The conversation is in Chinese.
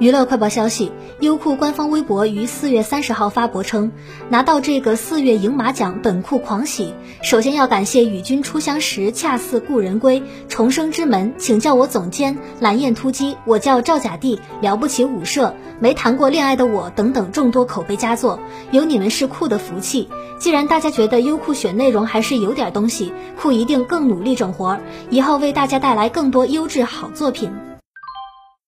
娱乐快报消息：优酷官方微博于四月三十号发博称，拿到这个四月赢马奖，本库狂喜。首先要感谢与君初相识、恰似故人归、重生之门，请叫我总监、蓝焰突击，我叫赵甲第、了不起舞社、没谈过恋爱的我等等众多口碑佳作，有你们是酷的福气。既然大家觉得优酷选内容还是有点东西，酷一定更努力整活，以后为大家带来更多优质好作品。